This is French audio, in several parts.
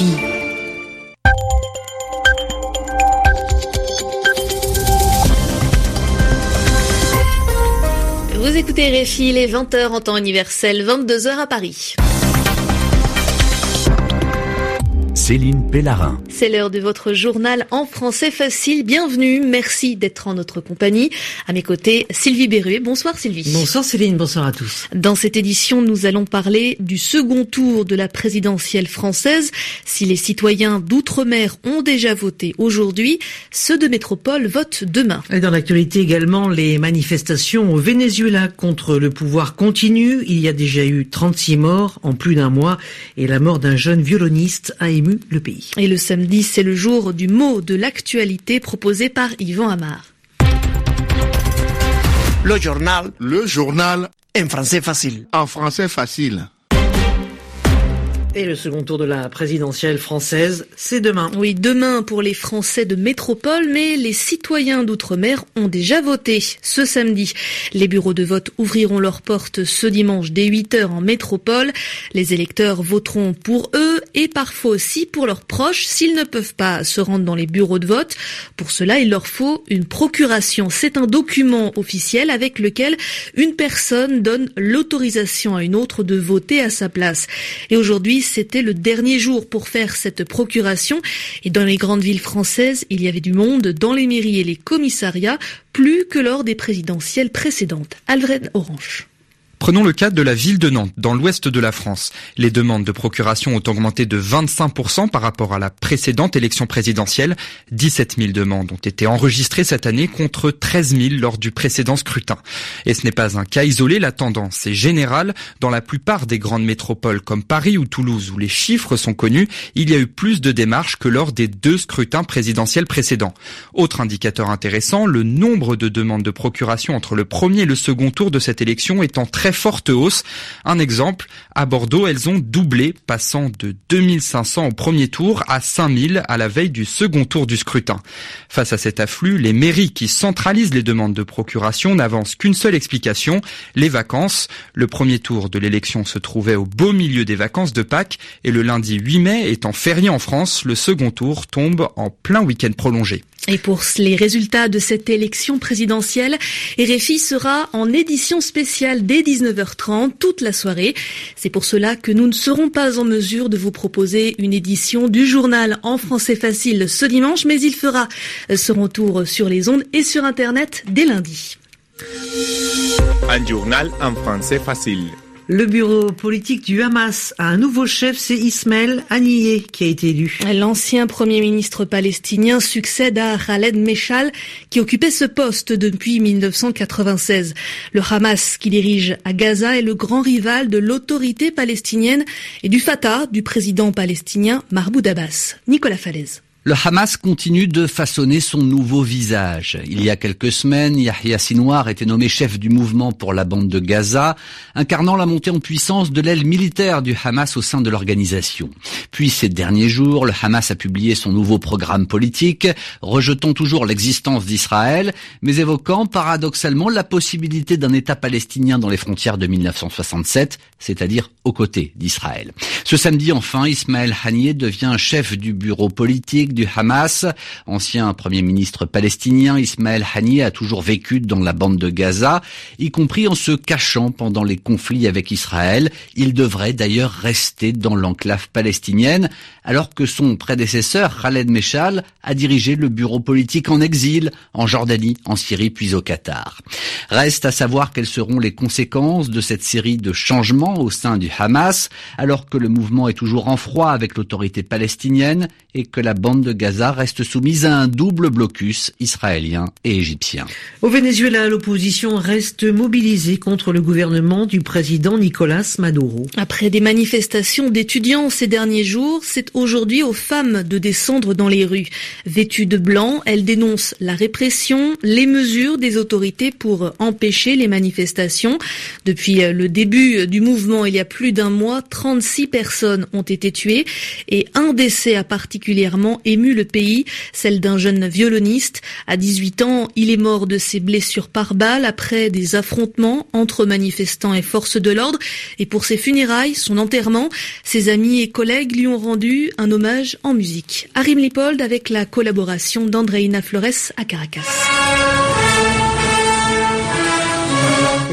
Vous écoutez RFI, les 20h en temps universel, 22h à Paris. Céline Pellarin. C'est l'heure de votre journal en français facile. Bienvenue. Merci d'être en notre compagnie. À mes côtés, Sylvie Berruet. Bonsoir Sylvie. Bonsoir Céline, bonsoir à tous. Dans cette édition, nous allons parler du second tour de la présidentielle française. Si les citoyens d'outre-mer ont déjà voté aujourd'hui, ceux de métropole votent demain. Et dans l'actualité également, les manifestations au Venezuela contre le pouvoir continuent. Il y a déjà eu 36 morts en plus d'un mois et la mort d'un jeune violoniste a ému le pays. Et le samedi, c'est le jour du mot de l'actualité proposé par Yvan Amar. Le journal. Le journal. En français facile. En français facile. Et le second tour de la présidentielle française, c'est demain. Oui, demain pour les Français de métropole, mais les citoyens d'outre-mer ont déjà voté ce samedi. Les bureaux de vote ouvriront leurs portes ce dimanche dès 8h en métropole. Les électeurs voteront pour eux et parfois aussi pour leurs proches s'ils ne peuvent pas se rendre dans les bureaux de vote. Pour cela, il leur faut une procuration. C'est un document officiel avec lequel une personne donne l'autorisation à une autre de voter à sa place. Et aujourd'hui, c'était le dernier jour pour faire cette procuration. Et dans les grandes villes françaises, il y avait du monde dans les mairies et les commissariats, plus que lors des présidentielles précédentes. Alfred Orange. Prenons le cas de la ville de Nantes, dans l'ouest de la France. Les demandes de procuration ont augmenté de 25% par rapport à la précédente élection présidentielle. 17 000 demandes ont été enregistrées cette année contre 13 000 lors du précédent scrutin. Et ce n'est pas un cas isolé, la tendance est générale. Dans la plupart des grandes métropoles comme Paris ou Toulouse, où les chiffres sont connus, il y a eu plus de démarches que lors des deux scrutins présidentiels précédents. Autre indicateur intéressant, le nombre de demandes de procuration entre le premier et le second tour de cette élection étant très forte hausse. Un exemple, à Bordeaux, elles ont doublé, passant de 2500 au premier tour à 5000 à la veille du second tour du scrutin. Face à cet afflux, les mairies qui centralisent les demandes de procuration n'avancent qu'une seule explication, les vacances. Le premier tour de l'élection se trouvait au beau milieu des vacances de Pâques et le lundi 8 mai étant férié en France, le second tour tombe en plein week-end prolongé. Et pour les résultats de cette élection présidentielle, RFI sera en édition spéciale dès 19h30 toute la soirée. C'est pour cela que nous ne serons pas en mesure de vous proposer une édition du journal en français facile ce dimanche, mais il fera son retour sur les ondes et sur Internet dès lundi. Un journal en français facile. Le bureau politique du Hamas a un nouveau chef, c'est Ismaël Haniyeh qui a été élu. L'ancien premier ministre palestinien succède à Khaled Meshal qui occupait ce poste depuis 1996. Le Hamas qui dirige à Gaza est le grand rival de l'autorité palestinienne et du Fatah du président palestinien Mahmoud Abbas. Nicolas Falaise. Le Hamas continue de façonner son nouveau visage. Il y a quelques semaines, Yahya Sinwar était nommé chef du mouvement pour la bande de Gaza, incarnant la montée en puissance de l'aile militaire du Hamas au sein de l'organisation. Puis ces derniers jours, le Hamas a publié son nouveau programme politique, rejetant toujours l'existence d'Israël, mais évoquant paradoxalement la possibilité d'un État palestinien dans les frontières de 1967, c'est-à-dire aux côtés d'Israël. Ce samedi enfin, Ismaël Haniyeh devient chef du bureau politique du Hamas. Ancien premier ministre palestinien, Ismaël Haniyeh a toujours vécu dans la bande de Gaza, y compris en se cachant pendant les conflits avec Israël. Il devrait d'ailleurs rester dans l'enclave palestinienne, alors que son prédécesseur, Khaled Meshal, a dirigé le bureau politique en exil, en Jordanie, en Syrie, puis au Qatar. Reste à savoir quelles seront les conséquences de cette série de changements au sein du Hamas, alors que le mouvement est toujours en froid avec l'autorité palestinienne et que la bande de Gaza reste soumise à un double blocus israélien et égyptien. Au Venezuela, l'opposition reste mobilisée contre le gouvernement du président Nicolas Maduro. Après des manifestations d'étudiants ces derniers jours, c'est aujourd'hui aux femmes de descendre dans les rues. Vêtues de blanc, elles dénoncent la répression, les mesures des autorités pour empêcher les manifestations. Depuis le début du mouvement, il y a plus d'un mois, 36 personnes ont été tuées et un décès a particulièrement ému le pays, celle d'un jeune violoniste. À 18 ans, il est mort de ses blessures par balle après des affrontements entre manifestants et forces de l'ordre. Et pour ses funérailles, son enterrement, ses amis et collègues lui ont rendu un hommage en musique. Arim Lipold avec la collaboration d'Andreina Flores à Caracas.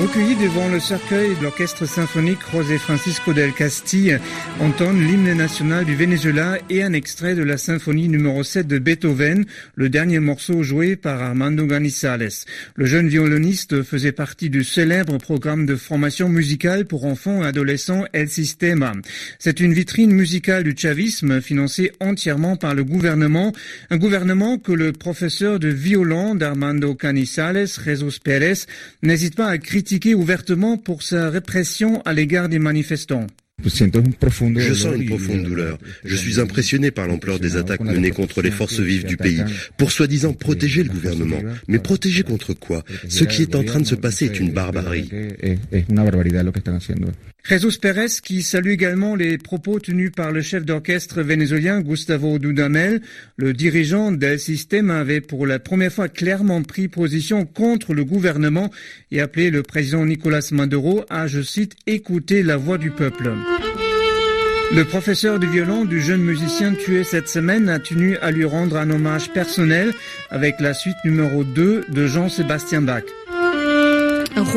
Recueillis devant le cercueil de l'orchestre symphonique José Francisco del Castille, entonne l'hymne national du Venezuela et un extrait de la symphonie numéro 7 de Beethoven, le dernier morceau joué par Armando Ganizales. Le jeune violoniste faisait partie du célèbre programme de formation musicale pour enfants et adolescents El Sistema. C'est une vitrine musicale du chavisme financée entièrement par le gouvernement, un gouvernement que le professeur de violon d'Armando Canizales, Jesus Pérez, n'hésite pas à critiquer critiqué ouvertement pour sa répression à l'égard des manifestants. Je sens une profonde douleur. Je suis impressionné par l'ampleur des attaques menées contre les forces vives du pays, pour soi-disant protéger le gouvernement. Mais protéger contre quoi Ce qui est en train de se passer est une barbarie. Jesus Pérez, qui salue également les propos tenus par le chef d'orchestre vénézuélien Gustavo Dudamel, le dirigeant del système avait pour la première fois clairement pris position contre le gouvernement et appelé le président Nicolas Maduro à, je cite, écouter la voix du peuple. Le professeur de violon du jeune musicien tué cette semaine a tenu à lui rendre un hommage personnel avec la suite numéro 2 de Jean-Sébastien Bach.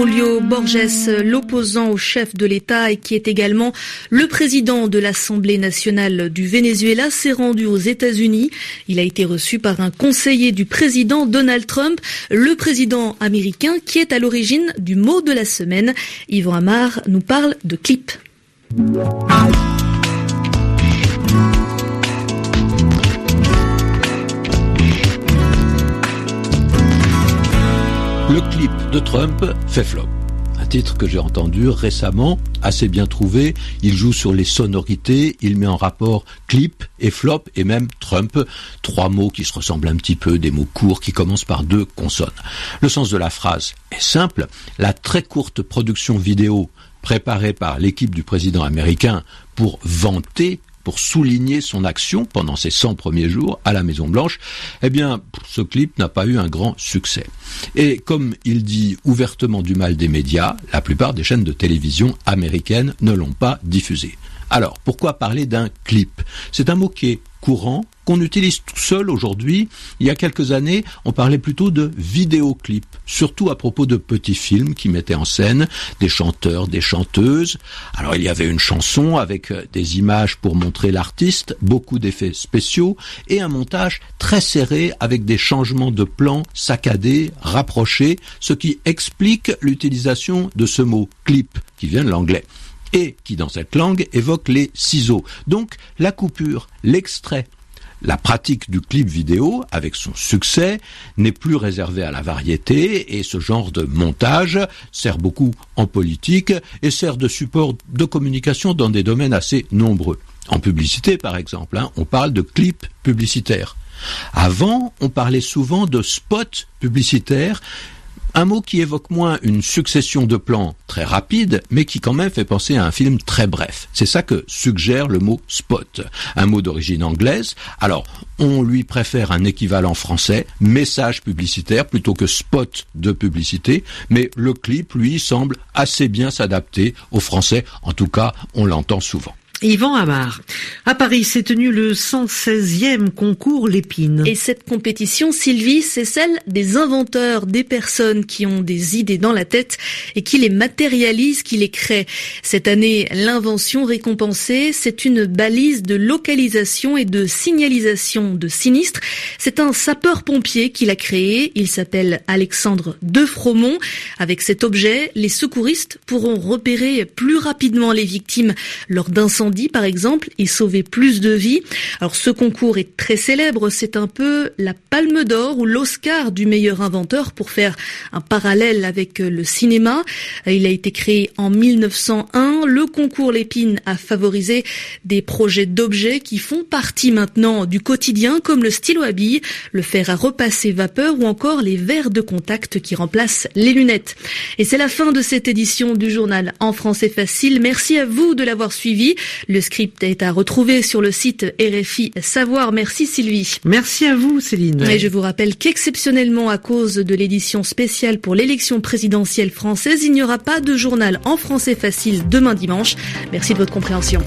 Julio Borges, l'opposant au chef de l'État et qui est également le président de l'Assemblée nationale du Venezuela, s'est rendu aux États-Unis. Il a été reçu par un conseiller du président Donald Trump, le président américain qui est à l'origine du mot de la semaine. Yvan Amar nous parle de clip. Le clip de Trump fait flop. Un titre que j'ai entendu récemment, assez bien trouvé. Il joue sur les sonorités, il met en rapport clip et flop et même Trump. Trois mots qui se ressemblent un petit peu, des mots courts qui commencent par deux consonnes. Le sens de la phrase est simple. La très courte production vidéo préparée par l'équipe du président américain pour vanter pour souligner son action pendant ses 100 premiers jours à la Maison Blanche, eh bien, ce clip n'a pas eu un grand succès. Et comme il dit ouvertement du mal des médias, la plupart des chaînes de télévision américaines ne l'ont pas diffusé. Alors, pourquoi parler d'un clip? C'est un mot qui est courant, qu'on utilise tout seul aujourd'hui. Il y a quelques années, on parlait plutôt de vidéoclip, surtout à propos de petits films qui mettaient en scène des chanteurs, des chanteuses. Alors il y avait une chanson avec euh, des images pour montrer l'artiste, beaucoup d'effets spéciaux et un montage très serré avec des changements de plan saccadés, rapprochés, ce qui explique l'utilisation de ce mot clip qui vient de l'anglais et qui dans cette langue évoque les ciseaux. Donc la coupure, l'extrait. La pratique du clip vidéo, avec son succès, n'est plus réservée à la variété et ce genre de montage sert beaucoup en politique et sert de support de communication dans des domaines assez nombreux. En publicité, par exemple, hein, on parle de clip publicitaire. Avant, on parlait souvent de spot publicitaire un mot qui évoque moins une succession de plans très rapides, mais qui quand même fait penser à un film très bref. C'est ça que suggère le mot spot. Un mot d'origine anglaise. Alors, on lui préfère un équivalent français, message publicitaire plutôt que spot de publicité, mais le clip, lui, semble assez bien s'adapter au français. En tout cas, on l'entend souvent. Yvan Amar. À Paris s'est tenu le 116e concours Lépine. Et cette compétition, Sylvie, c'est celle des inventeurs, des personnes qui ont des idées dans la tête et qui les matérialisent, qui les créent. Cette année, l'invention récompensée, c'est une balise de localisation et de signalisation de sinistres. C'est un sapeur-pompier qui l'a créé. Il s'appelle Alexandre Defromont. Avec cet objet, les secouristes pourront repérer plus rapidement les victimes lors d'incendies dit par exemple, et sauver plus de vies. Alors ce concours est très célèbre, c'est un peu la palme d'or ou l'Oscar du meilleur inventeur pour faire un parallèle avec le cinéma. Il a été créé en 1901. Le concours Lépine a favorisé des projets d'objets qui font partie maintenant du quotidien comme le stylo à billes, le fer à repasser vapeur ou encore les verres de contact qui remplacent les lunettes. Et c'est la fin de cette édition du journal En français facile. Merci à vous de l'avoir suivi. Le script est à retrouver sur le site RFI Savoir. Merci Sylvie. Merci à vous Céline. Et je vous rappelle qu'exceptionnellement à cause de l'édition spéciale pour l'élection présidentielle française, il n'y aura pas de journal en français facile demain dimanche. Merci de votre compréhension.